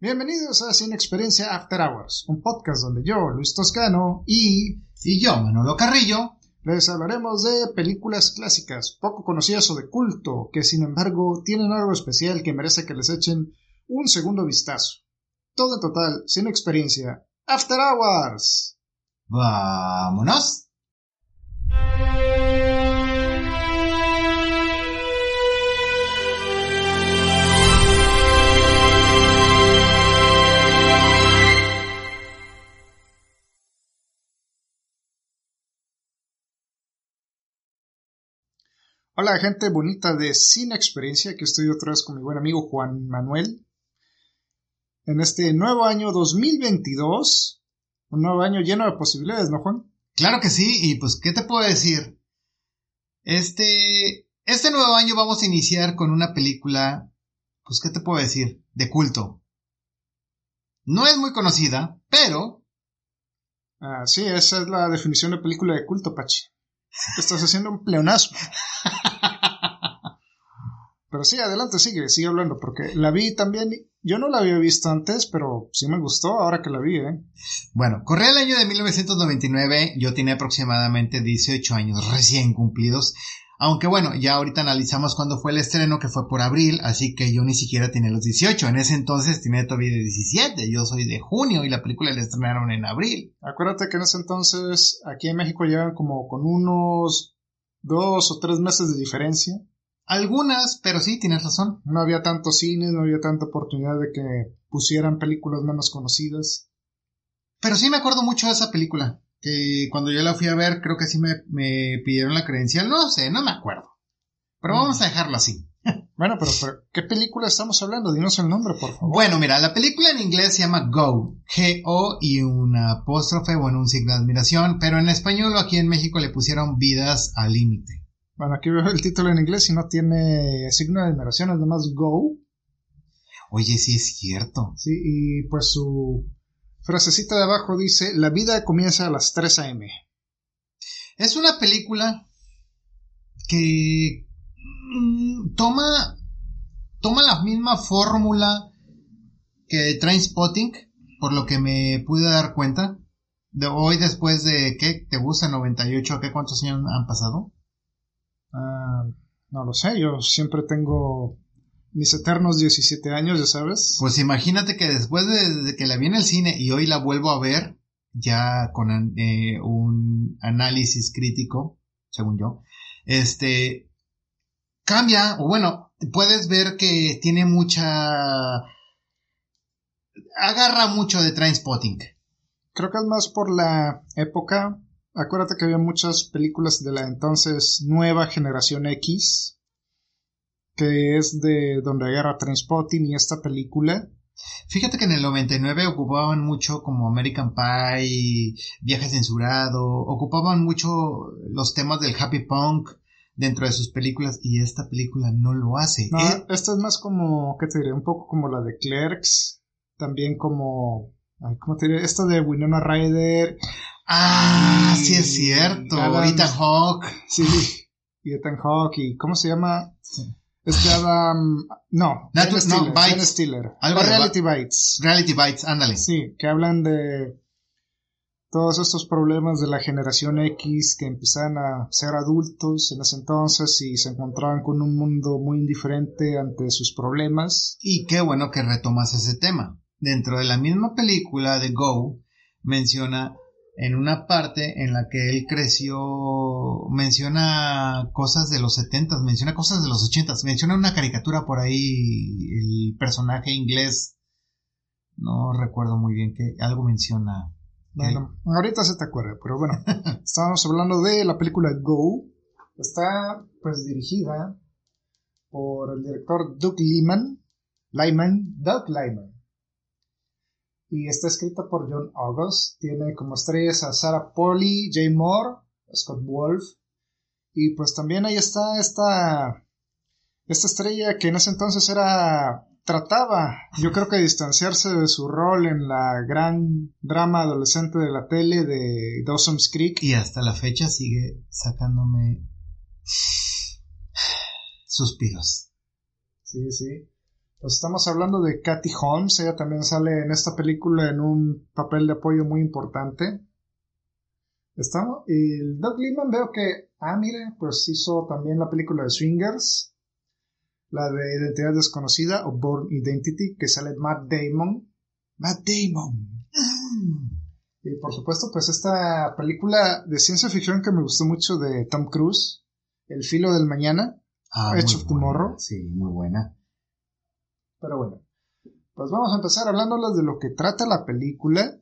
Bienvenidos a Sin Experiencia After Hours, un podcast donde yo, Luis Toscano, y, y yo, Manolo Carrillo, les hablaremos de películas clásicas, poco conocidas o de culto, que sin embargo tienen algo especial que merece que les echen un segundo vistazo. Todo en total, sin experiencia. After Hours. Vámonos. Hola gente bonita de Sin Experiencia, que estoy otra vez con mi buen amigo Juan Manuel. En este nuevo año 2022, un nuevo año lleno de posibilidades, ¿no Juan? Claro que sí, y pues, ¿qué te puedo decir? Este, este nuevo año vamos a iniciar con una película, pues, ¿qué te puedo decir? De culto. No es muy conocida, pero... Ah, sí, esa es la definición de película de culto, Pachi. Estás haciendo un pleonasmo. Pero sí, adelante, sigue, sigue hablando, porque la vi también, yo no la había visto antes, pero sí me gustó ahora que la vi, ¿eh? Bueno, corría el año de 1999, yo tenía aproximadamente 18 años recién cumplidos, aunque bueno, ya ahorita analizamos cuándo fue el estreno, que fue por abril, así que yo ni siquiera tenía los 18. En ese entonces tenía todavía 17. Yo soy de junio y la película la estrenaron en abril. Acuérdate que en ese entonces aquí en México llegan como con unos dos o tres meses de diferencia. Algunas, pero sí, tienes razón. No había tanto cine, no había tanta oportunidad de que pusieran películas menos conocidas. Pero sí me acuerdo mucho de esa película que cuando yo la fui a ver, creo que sí me, me pidieron la credencial, no sé, no me acuerdo. Pero mm. vamos a dejarlo así. Bueno, pero, ¿qué película estamos hablando? Dinos el nombre, por favor. Bueno, mira, la película en inglés se llama Go, G-O y una apóstrofe, bueno, un signo de admiración, pero en español o aquí en México le pusieron Vidas al Límite. Bueno, aquí veo el título en inglés y no tiene signo de admiración, es nomás Go. Oye, sí es cierto. Sí, y pues su frasecita de abajo dice, la vida comienza a las 3 a.m. Es una película que mm, toma, toma la misma fórmula que Trainspotting, por lo que me pude dar cuenta. De hoy después de, ¿qué? ¿Te gusta 98? ¿Qué cuántos años han pasado? Ah, no lo sé, yo siempre tengo mis eternos 17 años, ya sabes. Pues imagínate que después de, que la vi en el cine y hoy la vuelvo a ver, ya con eh, un análisis crítico, según yo, este, cambia, o bueno, puedes ver que tiene mucha... agarra mucho de Trainspotting. Creo que es más por la época. Acuérdate que había muchas películas de la entonces nueva generación X que es de donde agarra Transpotting y esta película. Fíjate que en el 99 ocupaban mucho como American Pie, Viaje Censurado, ocupaban mucho los temas del happy punk dentro de sus películas y esta película no lo hace. No, esta es más como, ¿qué te diré? Un poco como la de Clerks, también como, ¿cómo te diré? Esta de Winona Ryder. Ah, sí es cierto. Ethan Hawke. Sí, y Ethan Hawke y ¿cómo se llama? Este Adam. No, ben Stiller. No, Stiller. Reality Bites. Reality Bites, ándale. Sí, que hablan de todos estos problemas de la generación X que empezaban a ser adultos en ese entonces y se encontraban con un mundo muy indiferente ante sus problemas. Y qué bueno que retomas ese tema. Dentro de la misma película de Go menciona en una parte en la que él creció, menciona cosas de los setentas, menciona cosas de los ochentas, menciona una caricatura por ahí, el personaje inglés, no recuerdo muy bien que algo menciona. Bueno, ahorita se te acuerda, pero bueno, estábamos hablando de la película Go, está pues dirigida por el director Doug Lyman, Lyman, Doug Lyman y está escrita por John August. Tiene como estrellas a Sarah Polly, Jay Moore, Scott Wolf. Y pues también ahí está esta, esta estrella que en ese entonces era trataba, yo creo que distanciarse de su rol en la gran drama adolescente de la tele de Dawson's Creek. Y hasta la fecha sigue sacándome suspiros. Sí, sí. Pues estamos hablando de Kathy Holmes, ella también sale en esta película en un papel de apoyo muy importante. Estamos, y el Doug Liman veo que, ah, mire, pues hizo también la película de Swingers, la de Identidad Desconocida o Born Identity, que sale Matt Damon. Matt Damon. Y por supuesto, pues esta película de ciencia ficción que me gustó mucho de Tom Cruise, El filo del mañana, Ah, Edge of Tomorrow. Sí, muy buena. Pero bueno, pues vamos a empezar hablándoles de lo que trata la película.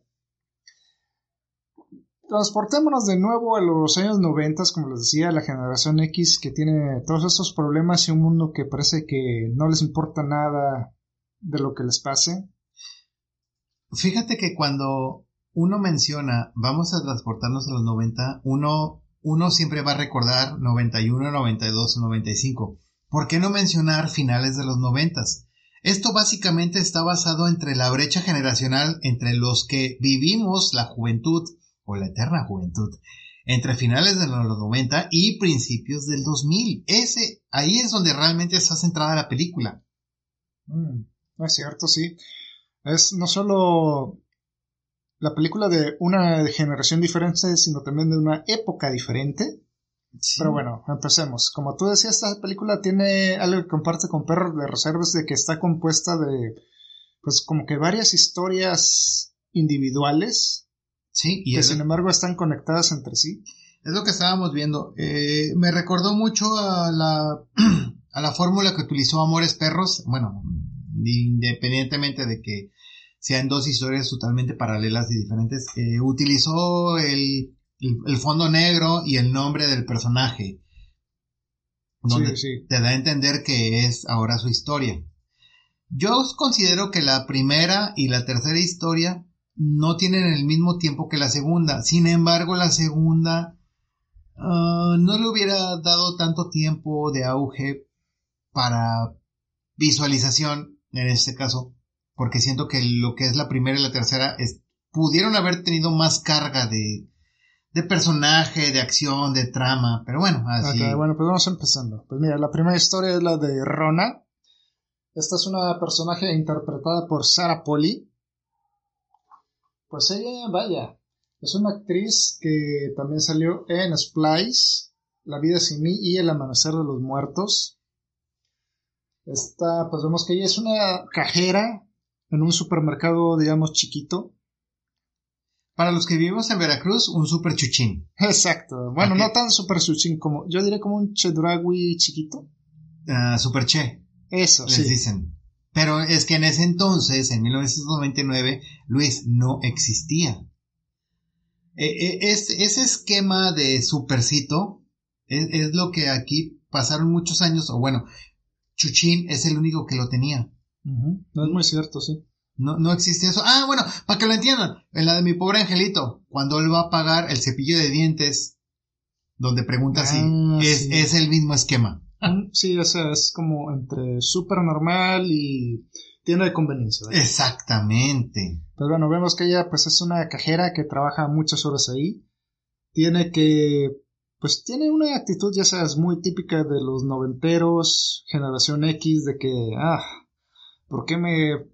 Transportémonos de nuevo a los años 90, como les decía, la generación X que tiene todos estos problemas y un mundo que parece que no les importa nada de lo que les pase. Fíjate que cuando uno menciona, vamos a transportarnos a los 90, uno, uno siempre va a recordar 91, 92, 95. ¿Por qué no mencionar finales de los 90? Esto básicamente está basado entre la brecha generacional entre los que vivimos la juventud o la eterna juventud entre finales de los 90 y principios del 2000. Ese, ahí es donde realmente está centrada la película. Mm, es cierto, sí. Es no solo la película de una generación diferente, sino también de una época diferente. Sí. Pero bueno, empecemos. Como tú decías, esta película tiene algo que comparte con Perros de Reservas de que está compuesta de, pues como que varias historias individuales Sí, y que sin embargo están conectadas entre sí. es lo que estábamos viendo. Eh, me recordó mucho a la, a la fórmula que utilizó Amores Perros. Bueno, independientemente de que sean dos historias totalmente paralelas y diferentes, eh, utilizó el, el, el fondo negro y el nombre del personaje. Donde Sí, sí. te da a entender que es ahora su historia. Yo considero que la primera y la tercera historia no tienen el mismo tiempo que la segunda. Sin embargo, la segunda ah, no le hubiera dado tanto tiempo de auge para visualización en este caso, porque siento que lo que es la primera y la tercera es, pudieron haber tenido más carga de, de personaje, de acción, de trama, pero bueno, así. Ok, bueno, pues vamos empezando. Pues mira, la primera historia es la de Rona. Esta es una personaje interpretada por Sarah Polly. Pues ella, vaya, es una actriz que también salió en Splice, La vida sin mí y El amanecer de los muertos. Esta, pues vemos que ella es una cajera en un supermercado, digamos, chiquito. Para los que vivimos en Veracruz, un super chuchín. Exacto. Bueno, no tan super suchin como, yo diría como un chedraui chiquito. Ah, super che, Eso, les sí. dicen. Pero es que en ese entonces, en 1999, Luis no existía. Eh, es- ese esquema de supercito es, es lo que aquí pasaron muchos años, o bueno, Chuchín es el único que lo tenía. No es muy cierto, sí. No, no existe eso. Ah, bueno, para que lo entiendan, en la de mi pobre angelito, cuando él va a pagar el cepillo de dientes, donde pregunta Ah, si es, sí. es el mismo esquema. Un- Sí, o sea, es como entre súper normal y tienda de conveniencia. ¿verdad? Exactamente. Pues bueno, vemos que ella pues es una cajera que trabaja muchas horas ahí. Tiene que, pues tiene una actitud, ya sabes, muy típica de los noventeros, generación X, de que, ah, ¿por qué me,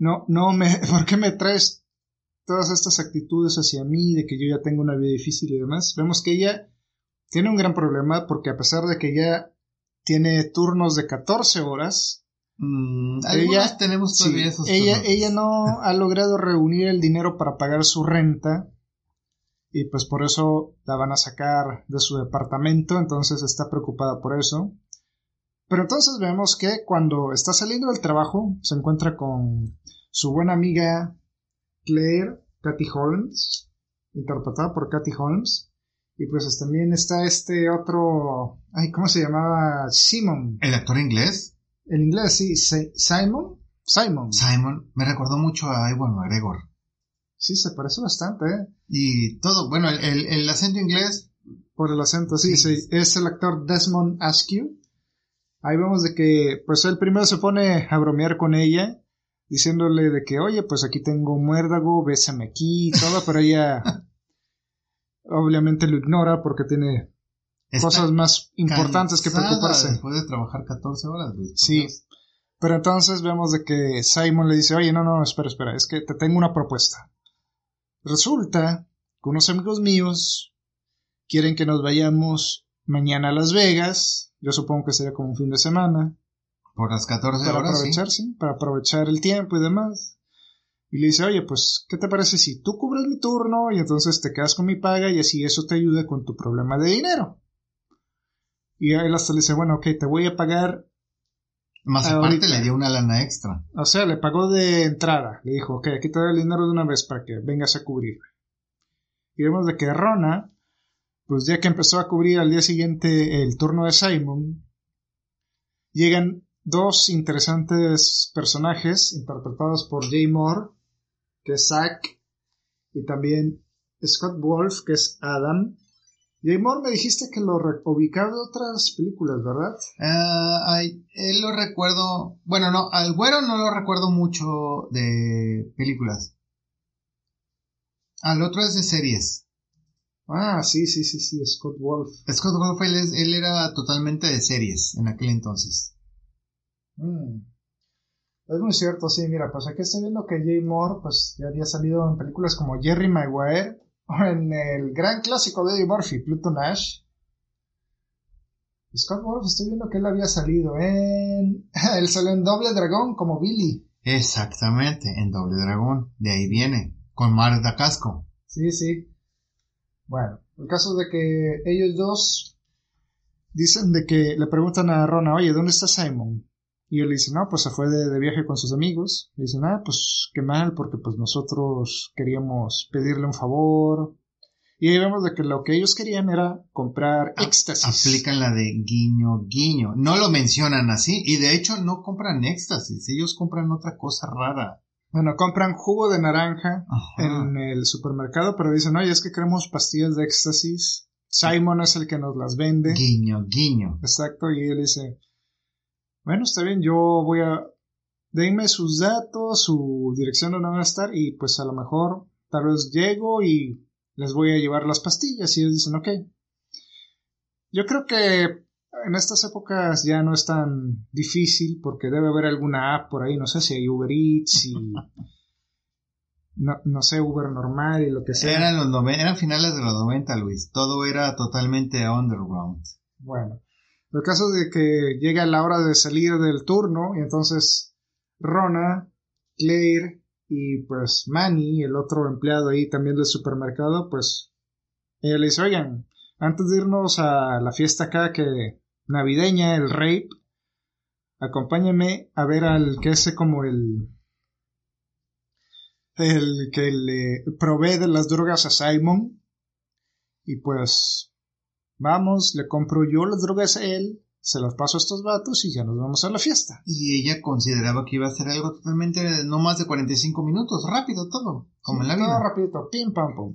no, no me, ¿por qué me traes todas estas actitudes hacia mí, de que yo ya tengo una vida difícil y demás? Vemos que ella tiene un gran problema porque a pesar de que ya tiene turnos de 14 horas, Mm, Ella- tenemos Sí, todavía esos ella, turnos. ella no ha logrado reunir el dinero para pagar su renta y pues por eso la van a sacar de su departamento, entonces está preocupada por eso. Pero entonces vemos que cuando está saliendo del trabajo se encuentra con su buena amiga Claire, Kathy Holmes, interpretada por Kathy Holmes. Y pues también está este otro, ay, ¿cómo se llamaba? Simon. El actor inglés, En inglés sí, Si- Simon. Simon. Simon, me recordó mucho a Iwan McGregor. Sí, se parece bastante, ¿eh? Y todo, bueno, el, el- el acento inglés, Por el acento, sí, Sí. sí. Es el actor Desmond Askew. Ahí vemos de que, pues él primero se pone a bromear con ella, diciéndole de que, oye, pues aquí tengo un muérdago, bésame aquí y todo, pero ella obviamente lo ignora porque tiene está cosas más importantes que preocuparse. Después de trabajar 14 horas, Luis, Sí. Dios. Pero entonces vemos de que Simon le dice, oye, no, no, espera, espera, es que te tengo una propuesta. Resulta que unos amigos míos quieren que nos vayamos mañana a Las Vegas. Yo supongo que sería como un fin de semana. Por las 14 para horas. aprovechar, sí. sí, para aprovechar el tiempo y demás. Y le dice, oye, pues, ¿qué te parece si tú cubres mi turno y entonces te quedas con mi paga y así eso te ayuda con tu problema de dinero? Y él hasta le dice, bueno, ok, te voy a pagar, Más Ahorita. aparte le dio una lana extra. o sea, le pagó de entrada. Le dijo, ok, aquí te doy el dinero de una vez para que vengas a cubrirme. Y vemos de que Rona, pues ya que empezó a cubrir al día siguiente el turno de Simon, llegan dos interesantes personajes interpretados por Jay Moore, que es Zack, y también Scott Wolf, que es Adam. Jay Moore me dijiste que lo ubicaba de otras películas, ¿verdad? Ah, él lo recuerdo. Bueno, no, al güero no lo recuerdo mucho de películas. Al otro es de series. Ah, sí, sí, sí, sí, Scott Wolf. Scott Wolf, él, él era totalmente de series en aquel entonces. Mm. Es muy cierto, sí, mira, pues aquí estoy viendo que Jay Moore pues ya había salido en películas como Jerry Maguire o en el gran clásico de Eddie Murphy, Pluto Nash. Scott Wolf, estoy viendo que él había salido en... él salió en Doble Dragón como Billy. Exactamente, en Doble Dragón. De ahí viene. Con Marta Casco. Sí, sí. Bueno, el caso de que ellos dos dicen de que le preguntan a Rona, oye, ¿dónde está Simon? Y él le dice, no, pues se fue de, de viaje con sus amigos. Le dicen, ah, pues qué mal, porque pues nosotros queríamos pedirle un favor. Y ahí vemos de que lo que ellos querían era comprar éxtasis. Aplican la de guiño, guiño. No lo mencionan así. Y de hecho no compran éxtasis. Ellos compran otra cosa rara. Bueno, compran jugo de naranja Ajá. en el supermercado, pero dicen, oye, es que queremos pastillas de éxtasis. Simon es el que nos las vende. Guiño, guiño. Exacto, y él dice, bueno, está bien, yo voy a, denme sus datos, su dirección donde van a estar y pues a lo mejor tal vez llego y les voy a llevar las pastillas y ellos dicen, ok. Yo creo que en estas épocas ya no es tan difícil porque debe haber alguna app por ahí, no sé si hay Uber Eats y no, no sé, Uber normal y lo que sea. Eran los nove- eran finales de los 90, Luis. Todo era totalmente underground. Bueno, el caso de que llega la hora de salir del turno y entonces Rona, Claire y pues Manny, el otro empleado ahí también del supermercado, pues ella le dice, oigan, antes de irnos a la fiesta acá que navideña, el rape, acompáñenme a ver al que es como el el que le provee de las drogas a Simon y pues vamos, le compro yo las drogas a él, se las paso a estos vatos y ya nos vamos a la fiesta. Y ella consideraba que iba a ser algo totalmente, no más de 45 minutos, rápido todo, como en la Todo vida. rapidito, pim pam pum.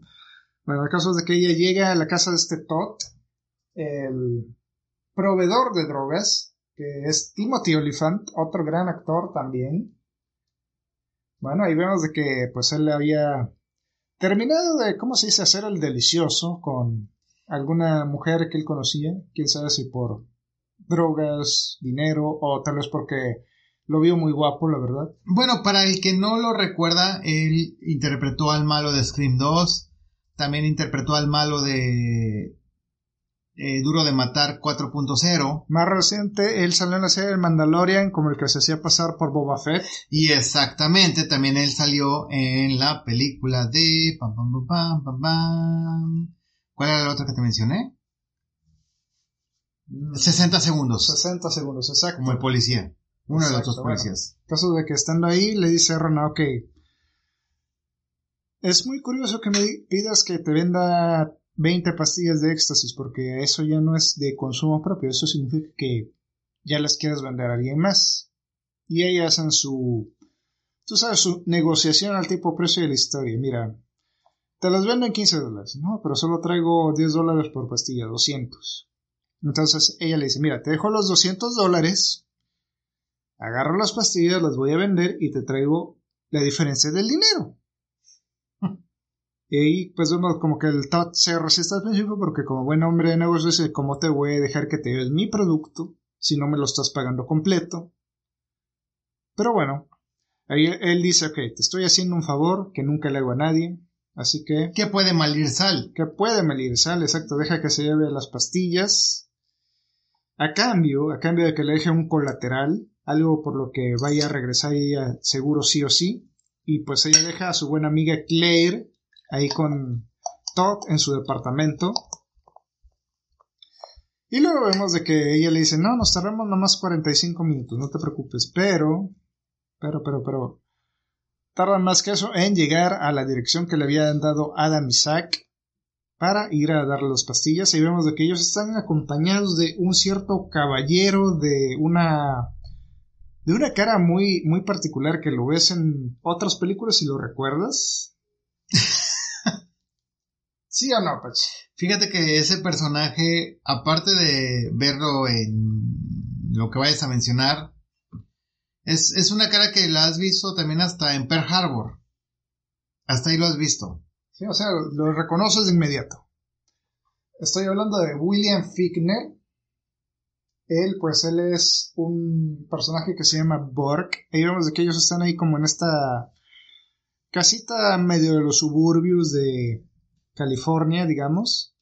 Bueno, el caso es de que ella llega a la casa de este Todd, el proveedor de drogas, que es Timothy Oliphant, otro gran actor también. Bueno, ahí vemos de que pues él había terminado de, ¿cómo se dice?, hacer el delicioso con alguna mujer que él conocía, quién sabe si por drogas, dinero o tal vez porque lo vio muy guapo, la verdad. Bueno, para el que no lo recuerda, él interpretó al malo de Scream 2, también interpretó al malo de eh, Duro de Matar 4.0 Más reciente, él salió en la serie del Mandalorian como el que se hacía pasar por Boba Fett. y exactamente también él salió en la película de pam, pam, pam, pam, pam, pam. ¿Cuál era la otra que te mencioné? 60 segundos 60 segundos, exacto. como el policía, uno de los dos bueno. policías. caso de que estando ahí, le dice a Rona, ok, es muy curioso que me pidas que te venda 20 pastillas de éxtasis, porque eso ya no es de consumo propio, eso significa que ya las quieres vender a alguien más. Y ellas hacen su, tú sabes, su negociación al tipo precio de la historia. Mira, te las vendo en 15 dólares. No, pero solo traigo 10 dólares por pastilla, 200. Entonces ella le dice, mira, te dejo los 200 dólares, agarro las pastillas, las voy a vender y te traigo la diferencia del dinero. Y pues vemos como que el Todd se resiste al principio porque como buen hombre de negocios dice, ¿cómo te voy a dejar que te lleves mi producto si no me lo estás pagando completo? Pero bueno, ahí él dice, ok, te estoy haciendo un favor que nunca le hago a nadie, así que... ¿Qué puede malir sal? Que puede malir sal, exacto, deja que se lleve las pastillas. A cambio, a cambio de que le deje un colateral, algo por lo que vaya a regresar ella seguro sí o sí, y pues ella deja a su buena amiga Claire ahí con Todd en su departamento. Y luego vemos de que ella le dice, no, nos tardamos nomás 45 minutos, no te preocupes, pero, pero, pero, pero, tardan más que eso en llegar a la dirección que le habían dado Adam Zack para ir a darle las pastillas y vemos de que ellos están acompañados de un cierto caballero de una de una cara muy muy particular que lo ves en otras películas si lo recuerdas. ¿Sí o no, Pachi? Fíjate que ese personaje, aparte de verlo en lo que vayas a mencionar, es, es una cara que la has visto también hasta en Pearl Harbor. Hasta ahí lo has visto. Sí, o sea, lo reconoces de inmediato. Estoy hablando de William Fickner. Él, pues, él es un personaje que se llama Borg. Ahí vemos de que ellos están ahí como en esta casita medio de los suburbios de California, digamos.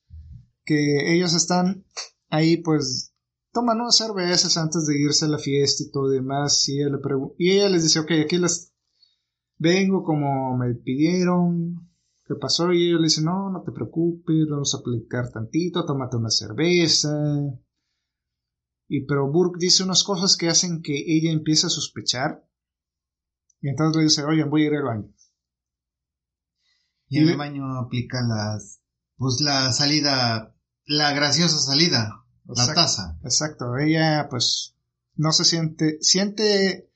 Que ellos están ahí, pues, toman unas cervezas antes de irse a la fiesta y todo demás. Y ella, le y ella les dice, ok, aquí las vengo como me pidieron ¿Qué pasó? Y ella le dice, no, no te preocupes, vamos a platicar tantito, tómate una cerveza. Y pero Burke dice unas cosas que hacen que ella empiece a sospechar. Y entonces le dice, oye, voy a ir al baño. Y, en el baño aplica las, pues la salida, la graciosa salida, la taza. Exacto, ella pues no se siente, siente,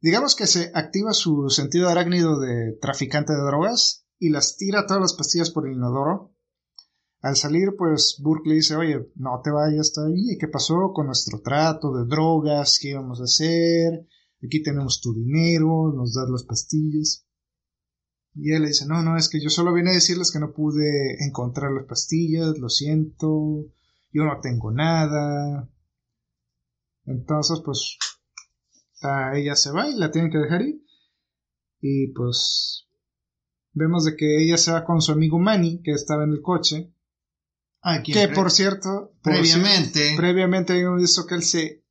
digamos que se activa su sentido arácnido de traficante de drogas y las tira todas las pastillas por el inodoro. Al salir, pues Burke le dice, oye, no te vayas todavía, ¿qué pasó con nuestro trato de drogas? ¿Qué íbamos a hacer? Aquí tenemos tu dinero, nos das las pastillas. Y él le dice, no, no, es que yo solo vine a decirles que no pude encontrar las pastillas, lo siento, yo no tengo nada. Entonces, pues, a ella se va y la tienen que dejar ir. Y pues vemos de que ella se va con su amigo Manny, que estaba en el coche. Ah, que por cierto, previamente, previamente habíamos visto que él se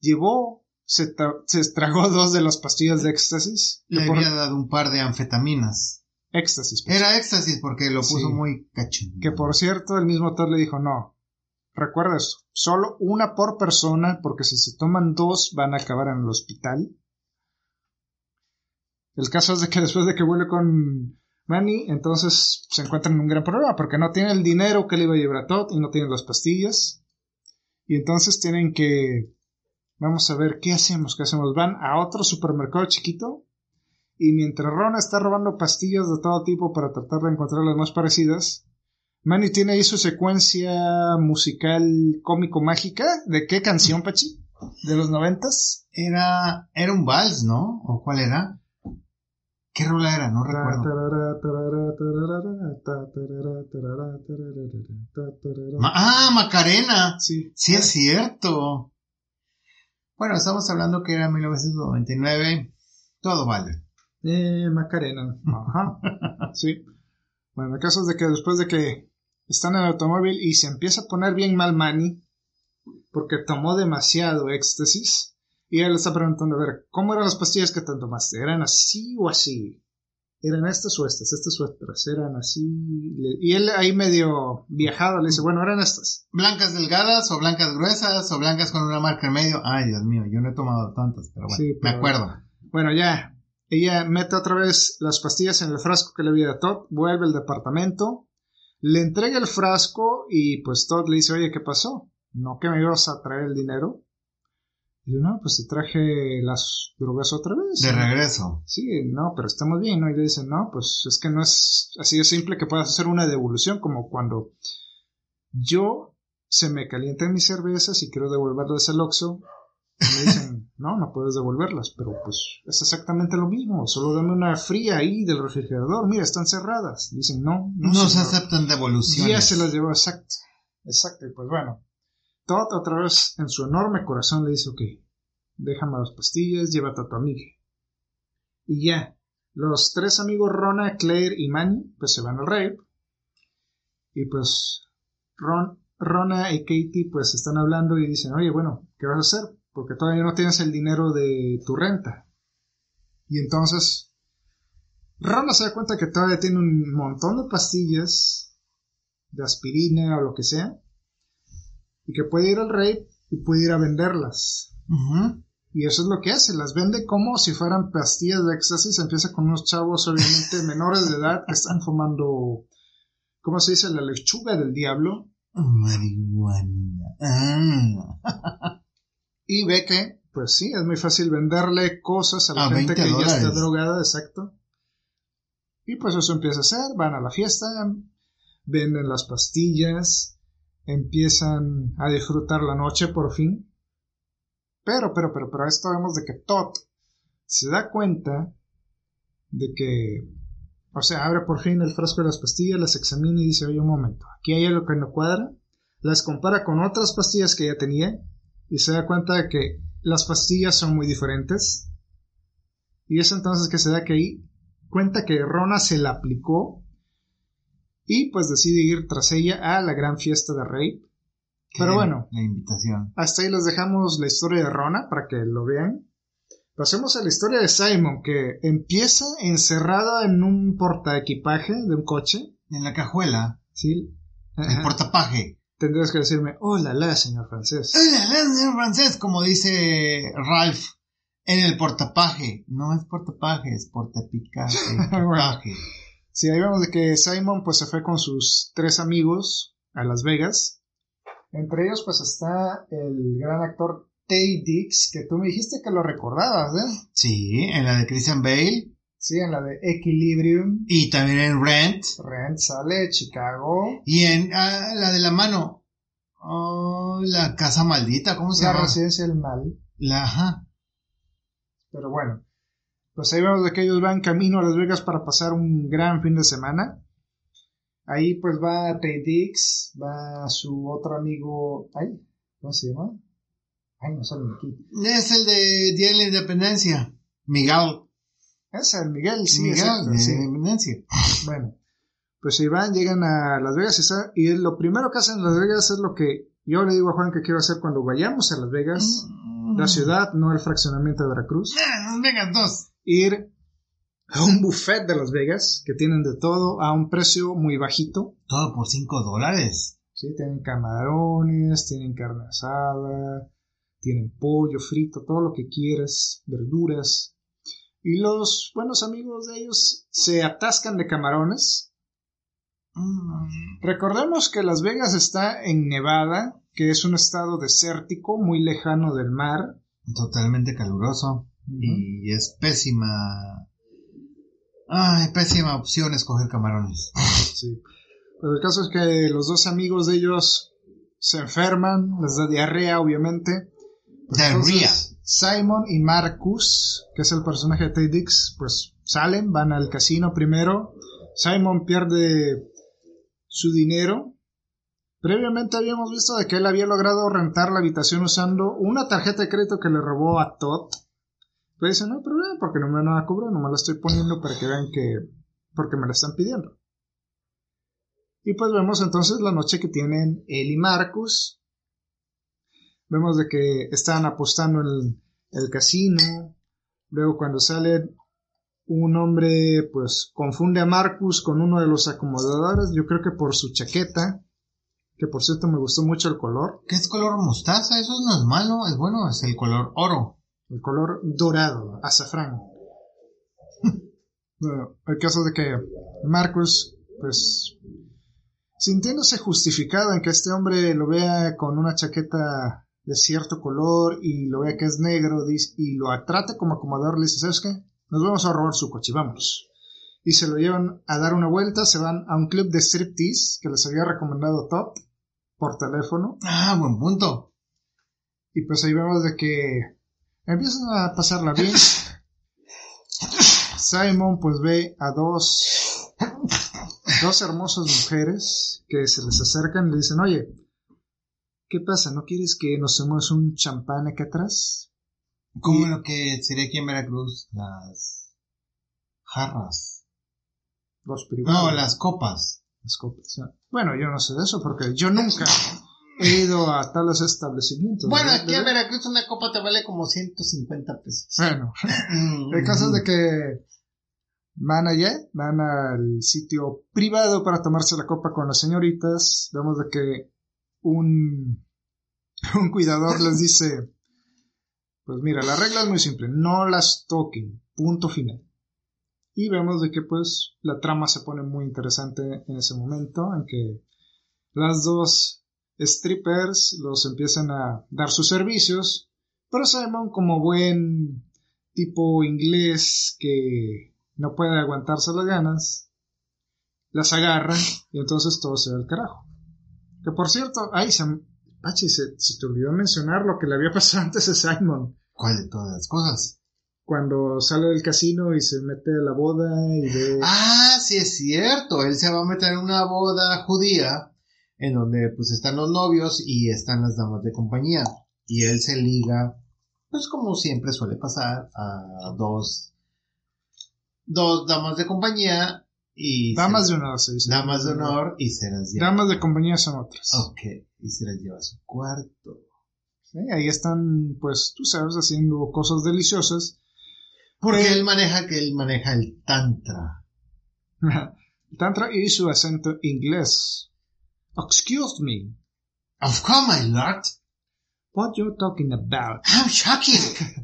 llevó, se, se tragó dos de las pastillas de éxtasis. Le había dado un par de anfetaminas. Éxtasis. Pues. Era éxtasis porque lo puso muy cachundo. Que por cierto, el mismo Todd le dijo, no, recuerda esto, solo una por persona, porque si se toman dos van a acabar en el hospital. El caso es de que después de que vuelve con Manny, entonces se encuentran en un gran problema porque no tiene el dinero que le iba a llevar a Todd y no tienen las pastillas. Y entonces tienen que... Vamos a ver qué hacemos, qué hacemos. Van a otro supermercado chiquito y mientras Ron está robando pastillas de todo tipo para tratar de encontrar las más parecidas, Manny tiene ahí su secuencia musical cómico-mágica. ¿De qué canción, Pachi? ¿De los noventas? Era, era un vals, ¿no? ¿O cuál era? ¿Qué rola era? No recuerdo. ah, Macarena. Sí. Sí, es cierto. Bueno, estamos hablando que era 1999. Todo vale. Eh, Macarena. Ajá. sí. Bueno, el caso es de que después de que están en el automóvil y se empieza a poner bien mal Manny, porque tomó demasiado éxtasis, y él está preguntando, a ver, ¿cómo eran las pastillas que te tomaste? ¿Eran así o así? ¿Eran estas o estas? Estas o otras. ¿Eran así? Y él ahí medio viajado le dice, bueno, eran estas. ¿Blancas delgadas o blancas gruesas o blancas con una marca en medio? Ay, Dios mío, yo no he tomado tantas, pero bueno, me acuerdo. Bueno, ya. Ella mete otra vez las pastillas en el frasco que le había dado Todd, vuelve al departamento, le entrega el frasco y pues Todd le dice, oye, ¿qué pasó? ¿No que me ibas a traer el dinero? Y yo, no, pues te traje las drogas otra vez. De regreso. Sí, no, pero estamos bien, ¿no? Y le dicen, no, pues es que no es así de simple que puedas hacer una devolución, como cuando yo se me calientan mis cervezas y quiero devolverlas al Oxxo. Y me dicen, no, no puedes devolverlas, pero pues es exactamente lo mismo, solo dame una fría ahí del refrigerador, mira, están cerradas. Dicen, no, no. No se aceptan devoluciones. Ya se las llevó, exacto. Exacto, y pues bueno, Todd otra vez en su enorme corazón le dice, ok, déjame las pastillas, llévate a tu amiga. Y ya, los tres amigos Rona, Claire y Manny, pues se van al rape. Y pues Ron, Rona y Katie pues están hablando y dicen, oye, bueno, ¿qué vas a hacer? Porque todavía no tienes el dinero de tu renta. Y entonces, Rona se da cuenta que todavía tiene un montón de pastillas, de aspirina o lo que sea, y que puede ir al rey y puede ir a venderlas. Y eso es lo que hace, las vende como si fueran pastillas de éxtasis. Empieza con unos chavos, obviamente, menores de edad que están fumando, ¿cómo se dice? La lechuga del diablo. Marihuana. Ah. y ve que, pues sí, es muy fácil venderle cosas a la gente que ya está drogada, exacto. Y pues eso empieza a hacer, van a la fiesta, venden las pastillas, empiezan a disfrutar la noche por fin. Pero, pero, pero, pero esto vemos de que Todd se da cuenta de que, o sea, abre por fin el frasco de las pastillas, las examina y dice, oye, un momento, aquí hay algo que no cuadra, las compara con otras pastillas que ya tenía y se da cuenta de que las pastillas son muy diferentes. Y es entonces que se da que ahí cuenta que Rona se la aplicó y pues decide ir tras ella a la gran fiesta de Rey. Pero bueno, la invitación. Hasta ahí les dejamos la historia de Rona para que lo vean. Pasemos a la historia de Simon, que empieza encerrada en un portaequipaje de un coche. En la cajuela. Sí. El portapaje. Tendrías que decirme, hola, la, señor francés. Hola, la, señor francés, como dice Ralph. En el portapaje. No es portapaje, es portapicaje. Sí, ahí vemos de que Simon pues se fue con sus tres amigos a Las Vegas. Entre ellos pues está el gran actor Tay Dix, que tú me dijiste que lo recordabas, ¿eh? Sí, en la de Christian Bale. Sí, en la de Equilibrium. Y también en Rent. Rent sale Chicago. Y en ah, la de la mano. Oh, la casa maldita, ¿cómo se llama? La residencia del mal. La, ajá. Pero bueno, pues ahí vemos de que ellos van camino a Las Vegas para pasar un gran fin de semana. Ahí pues va Tay Dix, va su otro amigo, ay, ¿cómo se llama? Ay, no sale aquí. Es el de Día de la Independencia, Miguel. Es el Miguel, sí. Miguel, de la Independencia. Bueno, pues ahí van, llegan a Las Vegas y, y, lo primero que hacen en Las Vegas es lo que yo le digo a Juan que quiero hacer cuando vayamos a Las Vegas. Mm. La ciudad, no el fraccionamiento de Veracruz. Ah, Las Vegas 2 ir a un buffet de Las Vegas que tienen de todo a un precio muy bajito. Todo por 5 dólares. Sí, tienen camarones, tienen carne asada, tienen pollo frito, todo lo que quieras, verduras. Y los buenos amigos de ellos se atascan de camarones. Mm. Recordemos que Las Vegas está en Nevada, que es un estado desértico muy lejano del mar. Totalmente caluroso. Y es pésima. Ay, pésima opción escoger camarones. Sí. Pero el caso es que los dos amigos de ellos se enferman, les da diarrea, obviamente. Diarrea. Simon y Marcus, que es el personaje de Tay pues salen, van al casino primero. Simon pierde su dinero. Previamente habíamos visto de que él había logrado rentar la habitación usando una tarjeta de crédito que le robó a Todd. Pero dice, no hay problema porque no me van a cobrar, no me la estoy poniendo para que vean que, porque me la están pidiendo. Y pues vemos entonces la noche que tienen él y Marcus. Vemos de que están apostando en el, casino. Luego cuando sale un hombre, pues confunde a Marcus con uno de los acomodadores, yo creo que por su chaqueta, que por cierto me gustó mucho el color. ¿Qué es color mostaza? Eso no es malo, es bueno, es el color oro el color dorado, azafrán. bueno, el caso de que Marcus, pues, sintiéndose justificado en que este hombre lo vea con una chaqueta de cierto color y lo vea que es negro y lo trate como acomodador, le dice, ¿sabes qué? Nos vamos a robar su coche, vámonos. Y se lo llevan a dar una vuelta, se van a un club de striptease que les había recomendado Top por teléfono. Ah, buen punto. Y pues ahí vemos de que Empiezan a pasarla bien. Simon pues ve a dos, dos hermosas mujeres que se les acercan y le dicen, oye, ¿qué pasa? ¿No quieres que nos tomemos un champán acá atrás? Como lo que sería aquí en Veracruz, las jarras. Los privados. No, las copas. Las copas. ah. Bueno, yo no sé de eso porque yo nunca he ido a tales establecimientos. Bueno, ¿verdad? aquí en Veracruz una copa te vale como 150 pesos. Bueno, el caso es de que van allá, van al sitio privado para tomarse la copa con las señoritas. Vemos de que un, un cuidador les dice, pues mira, la regla es muy simple, no las toquen, punto final. Y vemos de que pues la trama se pone muy interesante en ese momento, en que las dos strippers los empiezan a dar sus servicios, pero Simon como buen tipo inglés que no puede aguantarse las ganas, las agarra y entonces todo se va al carajo. Que por cierto, ay, se, Pachi, se, se te olvidó mencionar lo que le había pasado antes a Simon. ¿Cuál de todas las cosas? Cuando sale del casino y se mete a la boda y ve... Ah, sí es cierto. Él se va a meter en una boda judía en donde pues están los novios y están las damas de compañía. Y él se liga, pues como siempre suele pasar, a dos, dos damas de compañía y... Damas de honor, se dice. Damas de honor y se las lleva. Damas de compañía son otras. Ok, y se las lleva a su cuarto. Sí, ahí están, pues, tú sabes, haciendo cosas deliciosas. Porque Eh, él maneja que él maneja el tantra. Tantra y su acento inglés. Excuse me, Of course, my lord. what you talking about? I'm shocking.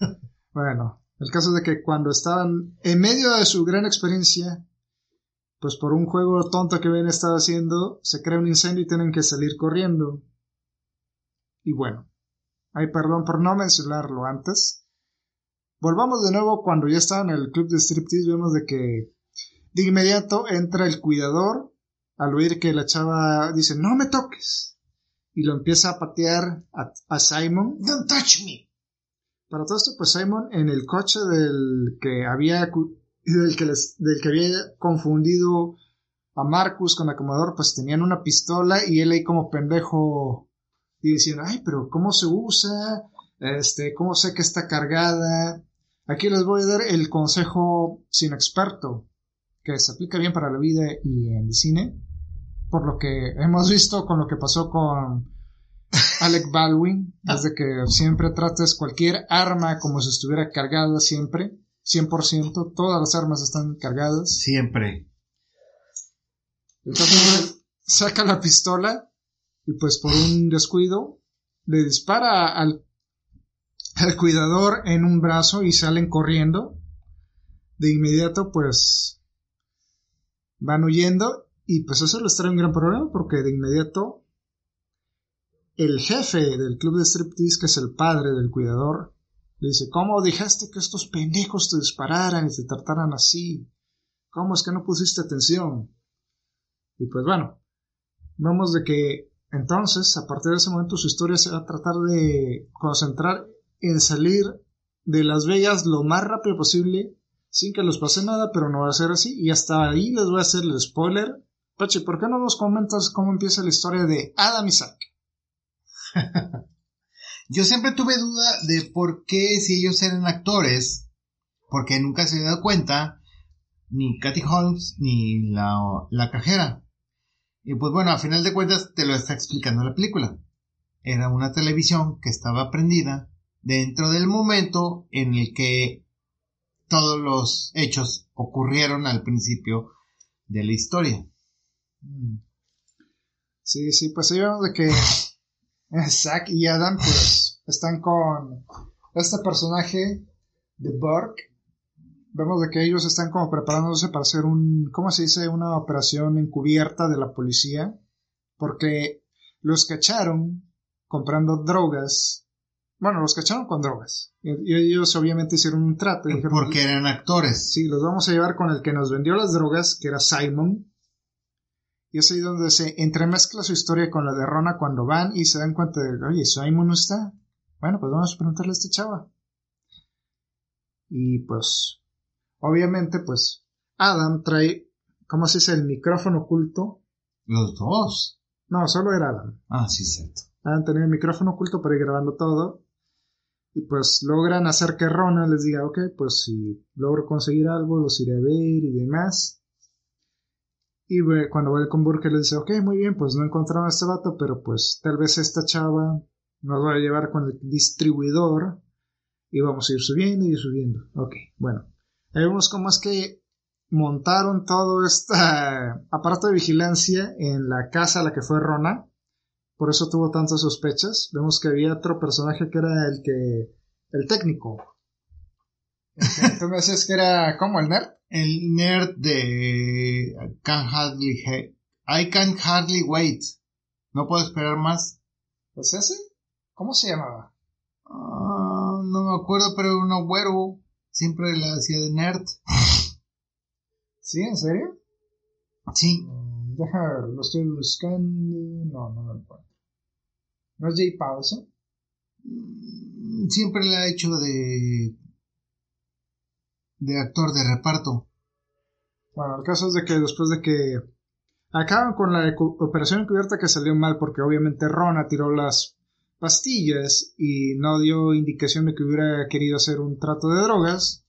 Bueno, el caso es de que cuando estaban en medio de su gran experiencia, pues por un juego tonto que habían estado haciendo, se crea un incendio y tienen que salir corriendo. Y bueno, ay perdón por no mencionarlo antes. Volvamos de nuevo cuando ya estaban en el club de striptease, vemos de que de inmediato entra el cuidador al oír que la chava dice no me toques y lo empieza a patear a, Simon Don't touch me. para todo esto, pues Simon en el coche del que había del que, les- del que había confundido a Marcus con acomodador, pues tenían una pistola y él ahí como pendejo y diciendo, ay, pero ¿cómo se usa? Este, ¿cómo sé que está cargada? Aquí les voy a dar el consejo sin experto, que se aplica bien para la vida y en el cine, por lo que hemos visto con lo que pasó con Alec Baldwin, es de que siempre trates cualquier arma como si estuviera cargada siempre, 100%, todas las armas están cargadas. Siempre. Entonces saca la pistola y pues por un descuido le dispara al, al cuidador en un brazo y salen corriendo. De inmediato pues van huyendo y pues eso les trae un gran problema porque de inmediato el jefe del club de striptease, que es el padre del cuidador, le dice, ¿cómo dejaste que estos pendejos te dispararan y te trataran así? ¿Cómo es que no pusiste atención? Y pues bueno, vemos de que entonces, a partir de ese momento, su historia se va a tratar de concentrar en salir de Las Vegas lo más rápido posible, sin que les pase nada, pero no va a ser así. Y hasta ahí les voy a hacer el spoiler. Pachi, ¿por qué no nos comentas cómo empieza la historia de Adam y Zack? Yo siempre tuve duda de por qué si ellos eran actores, porque nunca se había dado cuenta, ni Katy Holmes ni la, la cajera. Y pues bueno, a final de cuentas te lo está explicando la película. Era una televisión que estaba prendida dentro del momento en el que todos los hechos ocurrieron al principio de la historia. Mm. Sí, sí, pues ahí vemos de que Zack y Adam pues están con este personaje de Burke. Vemos de que ellos están como preparándose para hacer un, ¿cómo se dice? Una operación encubierta de la policía. Porque los cacharon comprando drogas. Bueno, los cacharon con drogas. Y, y ellos obviamente hicieron un trato. y dijeron, Porque eran actores. Sí, los vamos a llevar con el que nos vendió las drogas, que era Simon. Y es ahí donde se entremezcla su historia con la de Rona cuando van y se dan cuenta de, oye, Simon no está. Bueno, pues vamos a preguntarle a esta chava. Y pues, obviamente, pues, Adam trae, ¿cómo se dice? El micrófono oculto. Los dos. No, solo era Adam. Ah, sí, cierto. Adam tenía el micrófono oculto para ir grabando todo. Y pues logran hacer que Rona les diga, ok, pues si logro conseguir algo, los iré a ver y demás. Y cuando va con Burke le dice, ok, muy bien, pues no encontraron a este vato, pero pues tal vez esta chava nos va a llevar con el distribuidor y vamos a ir subiendo y subiendo. Ok, bueno. Ahí vemos cómo es que montaron todo este aparato de vigilancia en la casa a la que fue Rona. Por eso tuvo tantas sospechas. Vemos que había otro personaje que era el que... el técnico. Tú me que era como el nerd. El nerd de Can Hardly I Can Hardly Wait. No puedo esperar más. ¿Pues ese? ¿Cómo se llamaba? Ah, no me acuerdo, pero un güero. Siempre la hacía de nerd. ¿Sí? ¿En serio? Sí. Mm, deja ver, lo estoy buscando. No, no lo encuentro. ¿No es Jay Paulson? Mm, siempre la ha hecho de. De actor de reparto. Bueno, el caso es de que después de que acaban con la operación encubierta que salió mal porque obviamente Rona tiró las pastillas y no dio indicación de que hubiera querido hacer un trato de drogas,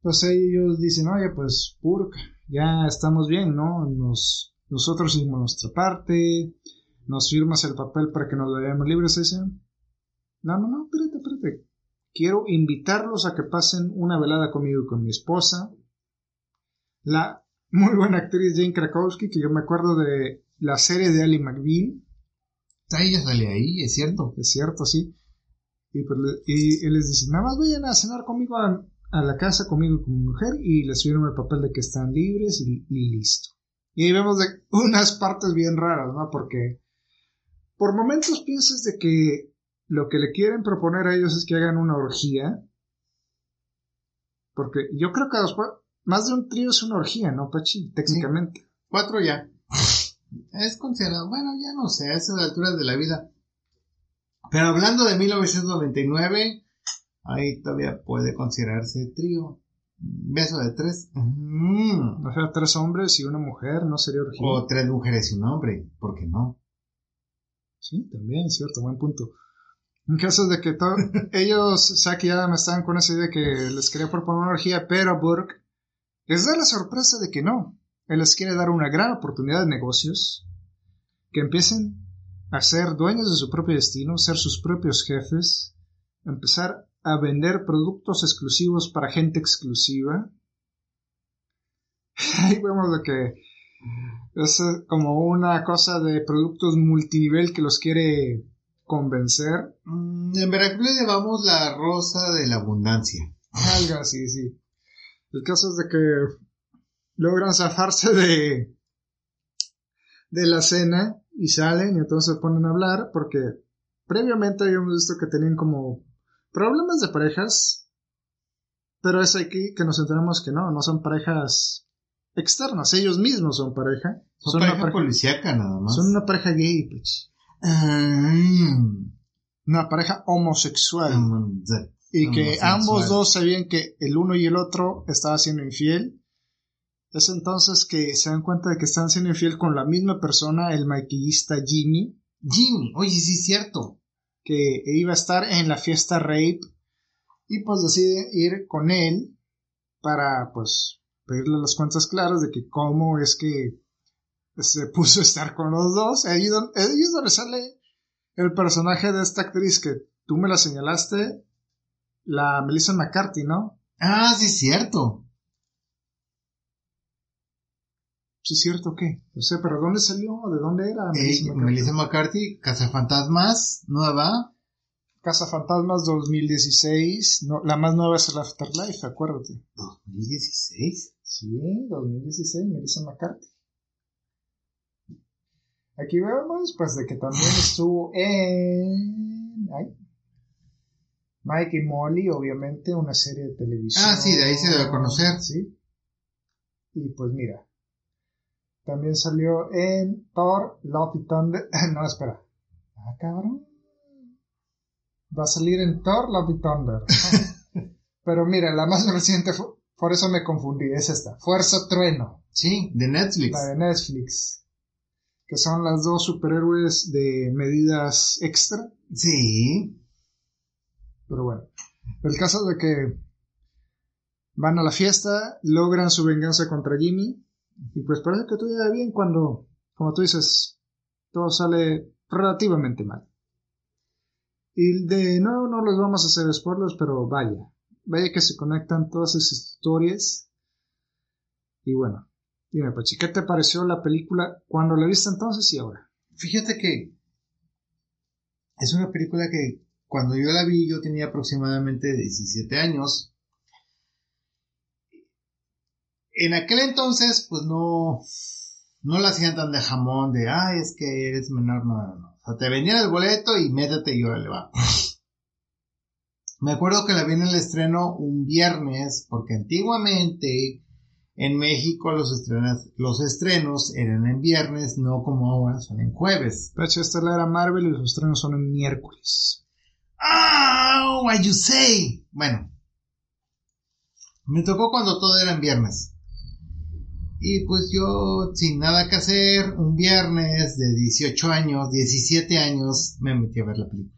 pues ellos dicen, oye, pues Purk, ya estamos bien, ¿no? Nos, nosotros hicimos nuestra parte, nos firmas el papel para que nos veamos libres, dicen. No, no, no, espérate, espérate. Quiero invitarlos a que pasen una velada conmigo y con mi esposa. La muy buena actriz Jane Krakowski, que yo me acuerdo de la serie de Ali McBeal. Ella sale ahí, es cierto. Es cierto, sí. Y, pues, y, les dice, nada más vayan a cenar conmigo a, a la casa conmigo y con mi mujer y les firmo el papel de que están libres y, listo. Y ahí vemos de unas partes bien raras, ¿no? Porque por momentos piensas de que lo que le quieren proponer a ellos es que hagan una orgía. Porque yo creo que después, más de un trío es una orgía, ¿no, Pachi? Técnicamente. Cuatro ya. Es considerado, bueno, ya no sé, a esas alturas de la vida. Pero hablando de 1999, ahí todavía puede considerarse trío. Beso de tres. Mm. O sea, tres hombres y una mujer, ¿no sería orgía? O tres mujeres y un hombre, ¿por qué no? Sí, también, cierto, buen punto. En caso de que ellos, Zack y Adam estaban con esa idea que les quería proponer una orgía, pero Burke les da la sorpresa de que no. Él les quiere dar una gran oportunidad de negocios, que empiecen a ser dueños de su propio destino, ser sus propios jefes, empezar a vender productos exclusivos para gente exclusiva. Ahí vemos de que es como una cosa de productos multinivel que los quiere convencer. Mm, en Veracruz le llamamos la rosa de la abundancia. Algo así, sí. El caso es de que logran zafarse de de la cena y salen y entonces se ponen a hablar porque previamente habíamos visto que tenían como problemas de parejas, pero es aquí que nos enteramos que no, no son parejas externas, ellos mismos son pareja. Son, pareja, una policíaca nada más. Son una pareja gay, pues. Ah. Una pareja homosexual. y que ambos dos sabían que el uno y el otro estaba siendo infiel. Es entonces que se dan cuenta de que están siendo infiel con la misma persona, el maquillista Jimmy. Jimmy, oye, sí es cierto que iba a estar en la fiesta rape y pues decide ir con él para pues pedirle las cuentas claras de que cómo es que se puso a estar con los dos. Ahí, es donde sale el personaje de esta actriz que tú me la señalaste, la Melissa McCarthy, ¿no? Ah, sí, es cierto. Sí, es cierto ¿qué? no sé, pero ¿dónde salió? ¿De dónde era? Melissa, McCarthy? Melissa McCarthy, Cazafantasmas, nueva. Cazafantasmas 2016. No, la más nueva es el Afterlife, acuérdate. ¿2016? Sí, 2016, Melissa McCarthy. Aquí vemos, pues, de que también estuvo en. Ay. Mike y Molly, obviamente, una serie de televisión. Ah, sí, de ahí se debe conocer. Sí. Y pues mira, también salió en Thor, Love and Thunder. no, espera. Ah, cabrón. Va a salir en Thor, Love and Thunder. Pero mira, la más reciente, por eso me confundí, es esta. Fuerza Trueno. Sí, de Netflix. La de Netflix. Que son las dos superhéroes de medidas extra. Sí. Pero bueno, el caso de que van a la fiesta, logran su venganza contra Jimmy, y pues parece que todo iba bien cuando, como tú dices, todo sale relativamente mal. Y de no, no les vamos a hacer spoilers, pero vaya, vaya que se conectan todas esas historias. Y bueno, dime, Pachi, ¿qué te pareció la película cuando la viste entonces y ahora? Fíjate que es una película que cuando yo la vi yo tenía aproximadamente 17 años. En aquel entonces, pues no, no la hacían tan de jamón, de, ay, es que eres menor, no, no, no. O sea, te vendían el boleto y métete y órale va. Me acuerdo que la vi en el estreno un viernes, porque antiguamente en México los estrenos, los estrenos eran en viernes, no como ahora son en jueves. Hecho, esta era Marvel y los estrenos son en miércoles. ¡Ah! what you say? Bueno, me tocó cuando todo era en viernes. Y pues yo, sin nada que hacer, un viernes de 18 años, 17 años, me metí a ver la película.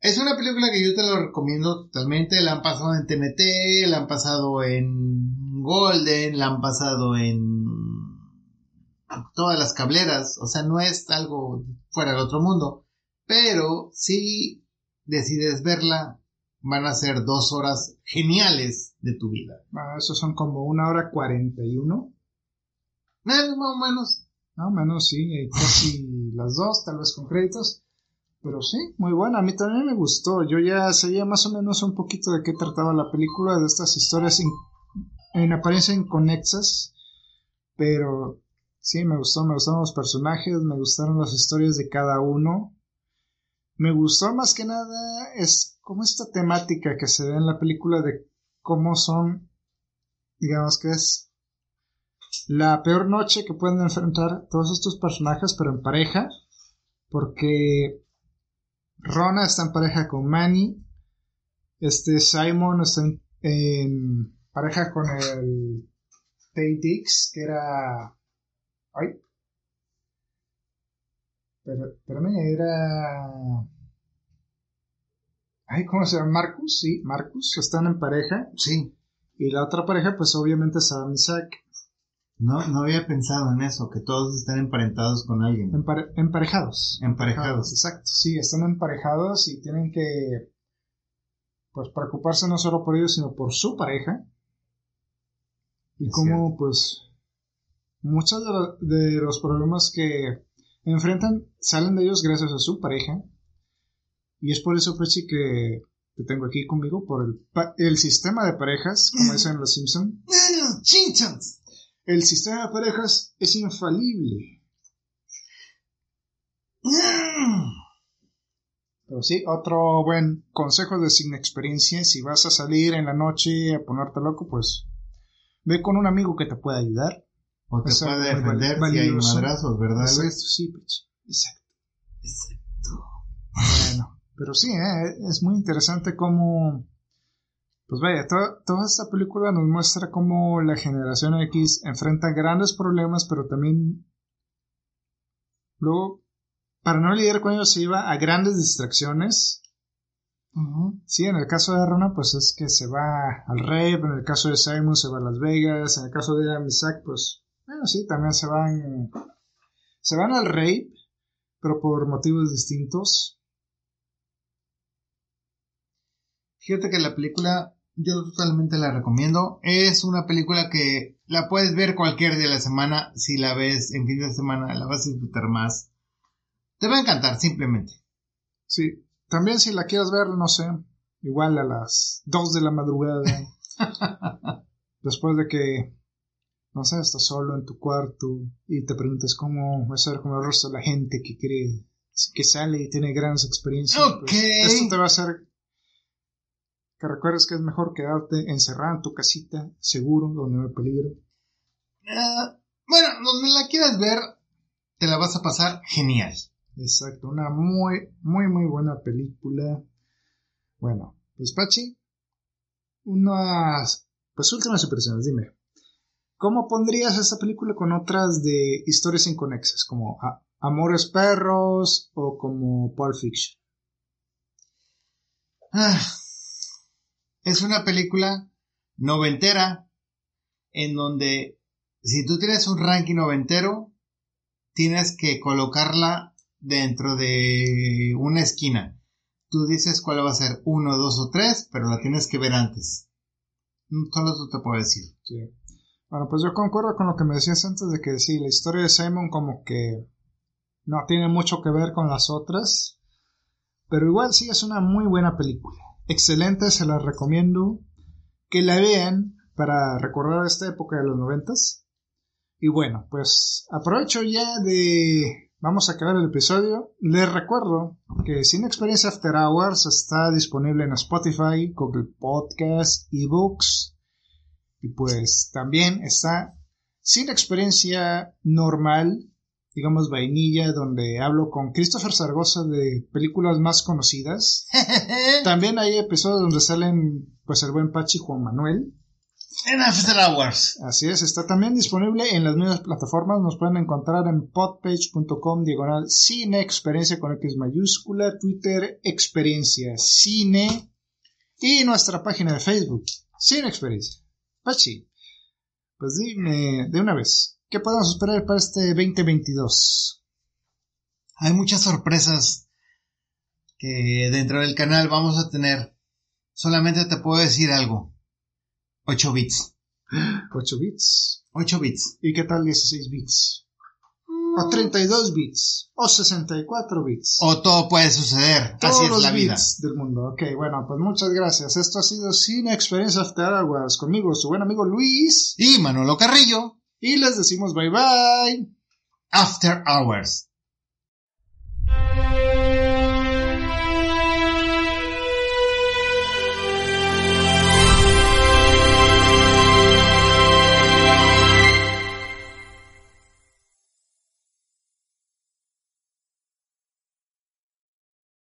Es una película que yo te lo recomiendo totalmente. La han pasado en TNT, la han pasado en Golden, la han pasado en todas las cableras. O sea, no es algo fuera del otro mundo. Pero si decides verla, van a ser dos horas geniales de tu vida. Ah, eso son como una hora cuarenta y uno. más o menos. Más o menos, sí, casi las dos, tal vez con créditos. Pero sí, muy buena. A mí también me gustó. Yo ya sabía más o menos un poquito de qué trataba la película, de estas historias en apariencia inconexas. Pero sí, me gustó, me gustaron los personajes, me gustaron las historias de cada uno. Me gustó más que nada es como esta temática que se ve en la película de cómo son, digamos que es la peor noche que pueden enfrentar todos estos personajes, pero en pareja, porque Rona está en pareja con Manny, este Simon está en, pareja con el Tay Dix, que era... Ay. Pero, espérame, era... Ay, ¿cómo se llama? Marcus, sí, Marcus, están en pareja. Sí. Y la otra pareja, pues obviamente es Adam Isaac. No, no había pensado en eso, que todos están emparentados con alguien. emparejados. Emparejados. Exacto, sí, están emparejados y tienen que, pues, preocuparse no solo por ellos, sino por su pareja. Y como, pues, muchos de, de los problemas que enfrentan salen de ellos gracias a su pareja. Y es por eso, Pechi, que te tengo aquí conmigo, por el, el sistema de parejas, como dicen los Simpsons. Simpsons! El sistema de parejas es infalible. Pero sí, otro buen consejo de sin experiencia, si vas a salir en la noche a ponerte loco, pues ve con un amigo que te pueda ayudar. O te puede defender si hay madrazos, ¿verdad? Exacto, sí, Pechi. Exacto. Exacto. Bueno. Pero sí, ¿eh? es muy interesante cómo... Pues vaya, toda esta película nos muestra cómo la generación X enfrenta grandes problemas, pero también luego, para no lidiar con ellos, se iba a grandes distracciones. Sí, en el caso de Rona, pues es que se va al rey, en el caso de Simon se va a Las Vegas, en el caso de Isaac, pues, bueno, sí, también se van, se van al rey, pero por motivos distintos. Fíjate que la película yo totalmente la recomiendo. Es una película que la puedes ver cualquier día de la semana. Si la ves en fin de semana, la vas a disfrutar más. Te va a encantar, simplemente. Sí. También si la quieres ver, no sé, igual a las 2 de la madrugada. después de que, no sé, estás solo en tu cuarto y te preguntas cómo va a ser como el rostro de la gente que cree que sale y tiene grandes experiencias. Pues, esto te va a hacer que recuerdes que es mejor quedarte encerrado en tu casita, seguro, donde no hay peligro. Ah, bueno, donde la quieras ver, te la vas a pasar genial. Exacto, una muy, muy, muy buena película. Bueno, pues Pachi, unas, pues últimas impresiones, dime. ¿Cómo pondrías esta película con otras de historias inconexas, como Amores Perros o como Pulp Fiction? Ah, es una película noventera en donde si tú tienes un ranking noventero, tienes que colocarla dentro de una esquina. Tú dices cuál va a ser, uno, dos o tres, pero la tienes que ver antes. Solo tú te puedo decir. Sí. Bueno, pues yo concuerdo con lo que me decías antes de que sí, la historia de Simon como que no tiene mucho que ver con las otras, pero igual sí es una muy buena película. Excelente, se la recomiendo que la vean para recordar esta época de los noventas. Y bueno, pues aprovecho ya de... Vamos a acabar el episodio. Les recuerdo que Sin Experiencia After Hours está disponible en Spotify, Google Podcasts, eBooks. Y pues también está Sin Experiencia Normal, digamos vainilla, donde hablo con Christopher Zaragoza de películas más conocidas. también hay episodios donde salen pues el buen Pachi Juan Manuel. En After Hours. Así es, está también disponible en las mismas plataformas. Nos pueden encontrar en podpage.com diagonal cine experiencia con X mayúscula, Twitter experiencia cine y nuestra página de Facebook, Cine Experiencia. Pachi, pues dime de una vez, ¿qué podemos esperar para este 2022? Hay muchas sorpresas que dentro del canal vamos a tener. Solamente te puedo decir algo. 8 bits. 8 bits. 8 bits. ¿Y qué tal 16 bits? O 32 bits. O 64 bits. O todo puede suceder. Todos Así es los la vida. bits del mundo. Ok, bueno, pues muchas gracias. Esto ha sido Cine Experiencia After Hours. Conmigo, su buen amigo Luis. Y Manolo Carrillo. Y les decimos bye bye. After Hours.